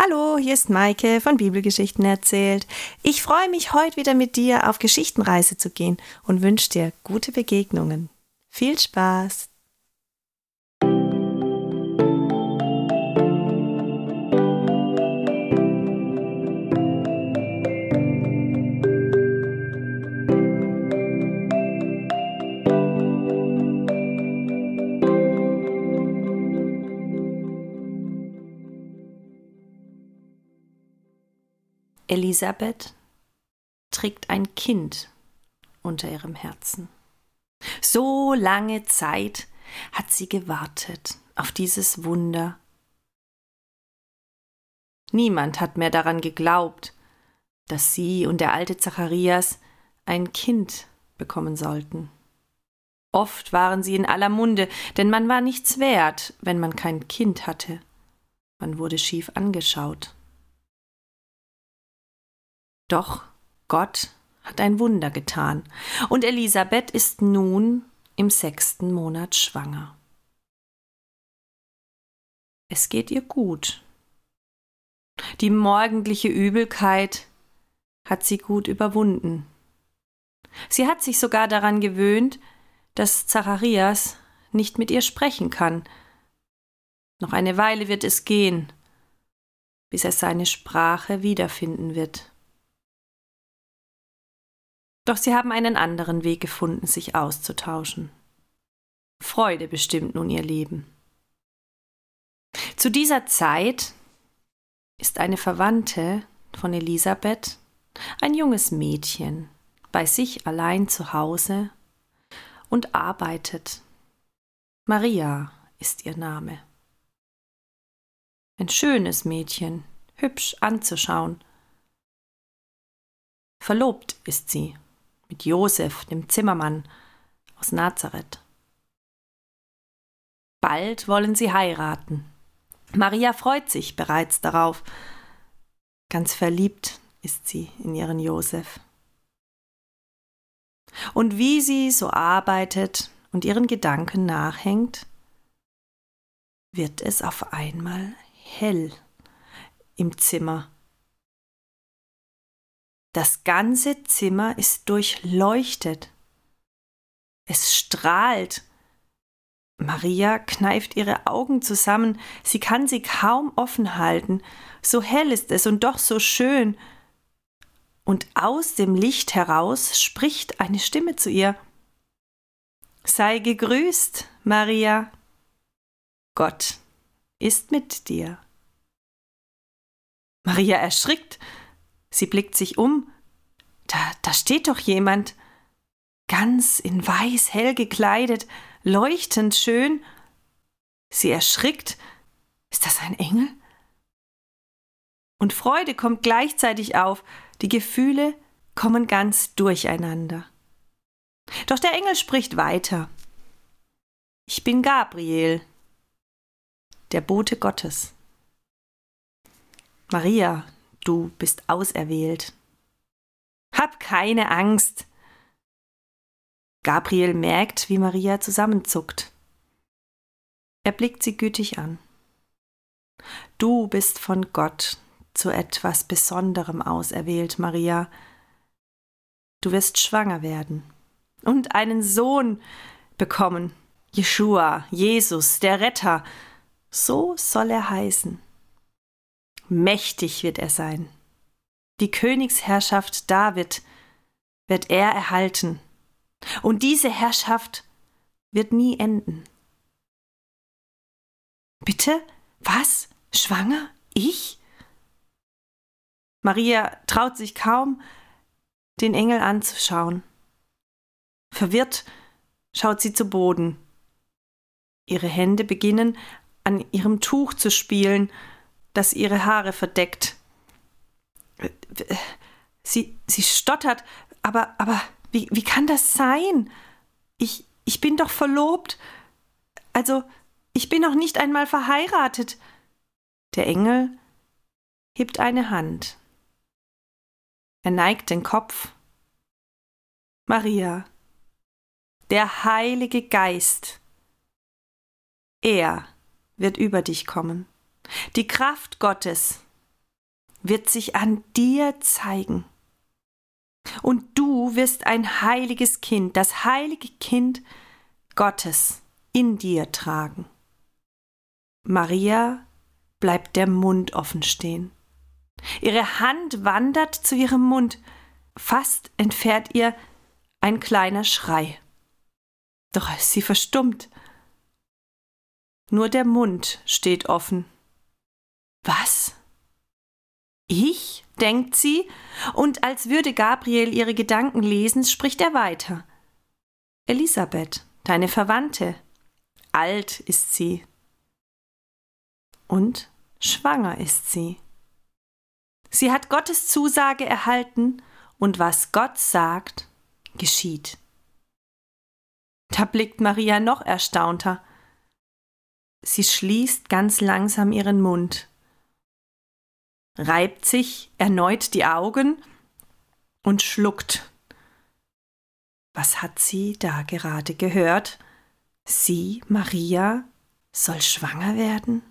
Hallo, hier ist Maike von Bibelgeschichten erzählt. Ich freue mich, heute wieder mit dir auf Geschichtenreise zu gehen und wünsche dir gute Begegnungen. Viel Spaß! Elisabeth trägt ein Kind unter ihrem Herzen. So lange Zeit hat sie gewartet auf dieses Wunder. Niemand hat mehr daran geglaubt, dass sie und der alte Zacharias ein Kind bekommen sollten. Oft waren sie in aller Munde, denn man war nichts wert, wenn man kein Kind hatte. Man wurde schief angeschaut. Doch Gott hat ein Wunder getan, und Elisabeth ist nun im sechsten Monat schwanger. Es geht ihr gut. Die morgendliche Übelkeit hat sie gut überwunden. Sie hat sich sogar daran gewöhnt, dass Zacharias nicht mit ihr sprechen kann. Noch eine Weile wird es gehen, bis er seine Sprache wiederfinden wird. Doch sie haben einen anderen Weg gefunden, sich auszutauschen. Freude bestimmt nun ihr Leben. Zu dieser Zeit ist eine Verwandte von Elisabeth, ein junges Mädchen, bei sich allein zu Hause und arbeitet. Maria ist ihr Name. Ein schönes Mädchen, hübsch anzuschauen. Verlobt ist sie mit Josef, dem Zimmermann aus Nazareth. Bald wollen sie heiraten. Maria freut sich bereits darauf. Ganz verliebt ist sie in ihren Josef. Und wie sie so arbeitet und ihren Gedanken nachhängt, wird es auf einmal hell im Zimmer das ganze Zimmer ist durchleuchtet. Es strahlt. Maria kneift ihre Augen zusammen, sie kann sie kaum offen halten. So hell ist es und doch so schön. Und aus dem Licht heraus spricht eine Stimme zu ihr. Sei gegrüßt, Maria. Gott ist mit dir. Maria erschrickt Sie blickt sich um. Da, da steht doch jemand. Ganz in weiß hell gekleidet, leuchtend schön. Sie erschrickt. Ist das ein Engel? Und Freude kommt gleichzeitig auf. Die Gefühle kommen ganz durcheinander. Doch der Engel spricht weiter. Ich bin Gabriel, der Bote Gottes. Maria, du bist auserwählt. Hab keine Angst. Gabriel merkt, wie Maria zusammenzuckt. Er blickt sie gütig an. Du bist von Gott zu etwas Besonderem auserwählt, Maria. Du wirst schwanger werden und einen Sohn bekommen. Jeshua, Jesus, der Retter. So soll er heißen. Mächtig wird er sein. Die Königsherrschaft David wird er erhalten. Und diese Herrschaft wird nie enden. Bitte? Was? Schwanger? Ich? Maria traut sich kaum, den Engel anzuschauen. Verwirrt schaut sie zu Boden. Ihre Hände beginnen an ihrem Tuch zu spielen das ihre Haare verdeckt. Sie, sie stottert, aber, aber wie, wie kann das sein? Ich, ich bin doch verlobt. Also, ich bin noch nicht einmal verheiratet. Der Engel hebt eine Hand. Er neigt den Kopf. Maria, der Heilige Geist, er wird über dich kommen. Die Kraft Gottes wird sich an dir zeigen. Und du wirst ein heiliges Kind, das heilige Kind Gottes in dir tragen. Maria bleibt der Mund offen stehen. Ihre Hand wandert zu ihrem Mund, fast entfährt ihr ein kleiner Schrei. Doch sie verstummt. Nur der Mund steht offen. Was? Ich? denkt sie, und als würde Gabriel ihre Gedanken lesen, spricht er weiter. Elisabeth, deine Verwandte. Alt ist sie. Und schwanger ist sie. Sie hat Gottes Zusage erhalten, und was Gott sagt, geschieht. Da blickt Maria noch erstaunter. Sie schließt ganz langsam ihren Mund, reibt sich erneut die Augen und schluckt. Was hat sie da gerade gehört? Sie, Maria, soll schwanger werden?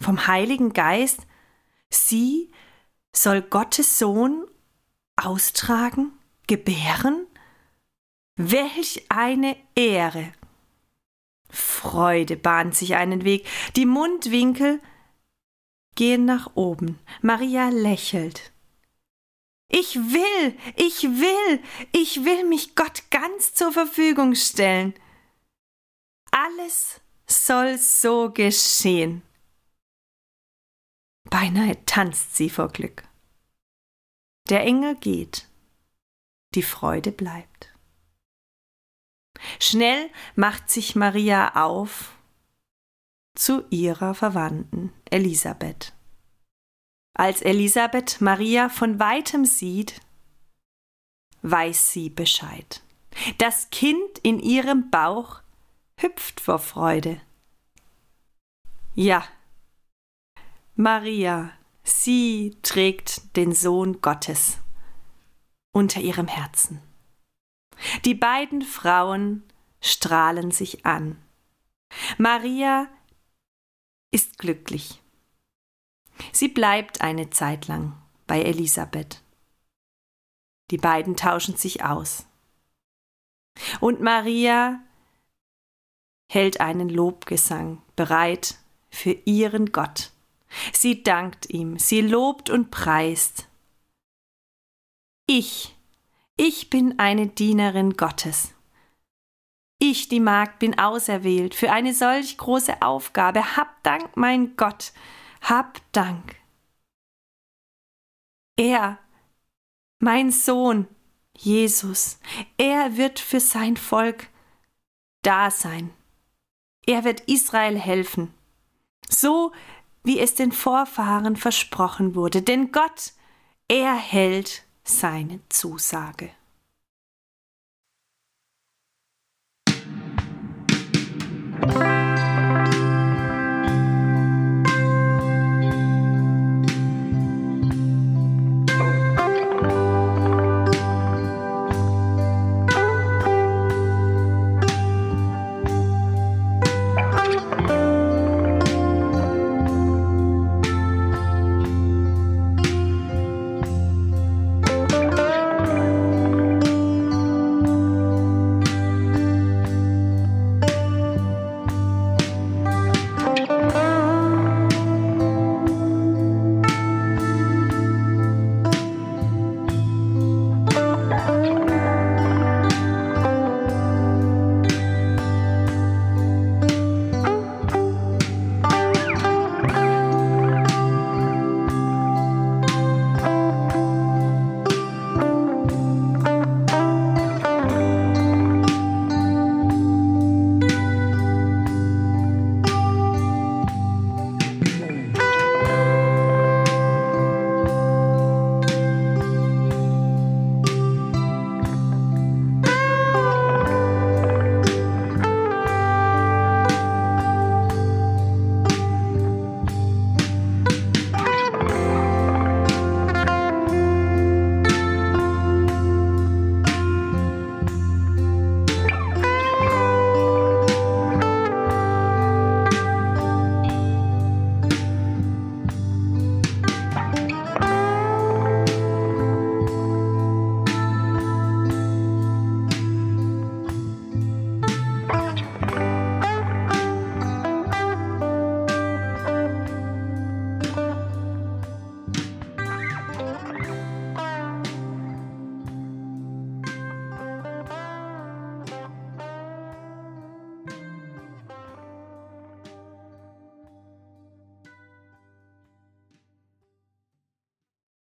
Vom Heiligen Geist? Sie soll Gottes Sohn austragen, gebären? Welch eine Ehre! Freude bahnt sich einen Weg, die Mundwinkel gehen nach oben. Maria lächelt. Ich will, ich will, ich will mich Gott ganz zur Verfügung stellen. Alles soll so geschehen. Beinahe tanzt sie vor Glück. Der Engel geht, die Freude bleibt. Schnell macht sich Maria auf zu ihrer Verwandten Elisabeth. Als Elisabeth Maria von weitem sieht, weiß sie Bescheid. Das Kind in ihrem Bauch hüpft vor Freude. Ja, Maria, sie trägt den Sohn Gottes unter ihrem Herzen. Die beiden Frauen strahlen sich an. Maria ist glücklich. Sie bleibt eine Zeit lang bei Elisabeth. Die beiden tauschen sich aus. Und Maria hält einen Lobgesang bereit für ihren Gott. Sie dankt ihm, sie lobt und preist. Ich, ich bin eine Dienerin Gottes. Ich, die Magd, bin auserwählt für eine solch große Aufgabe. Hab Dank, mein Gott, hab Dank. Er, mein Sohn, Jesus, er wird für sein Volk da sein. Er wird Israel helfen, so wie es den Vorfahren versprochen wurde, denn Gott, er hält seine Zusage. Bye.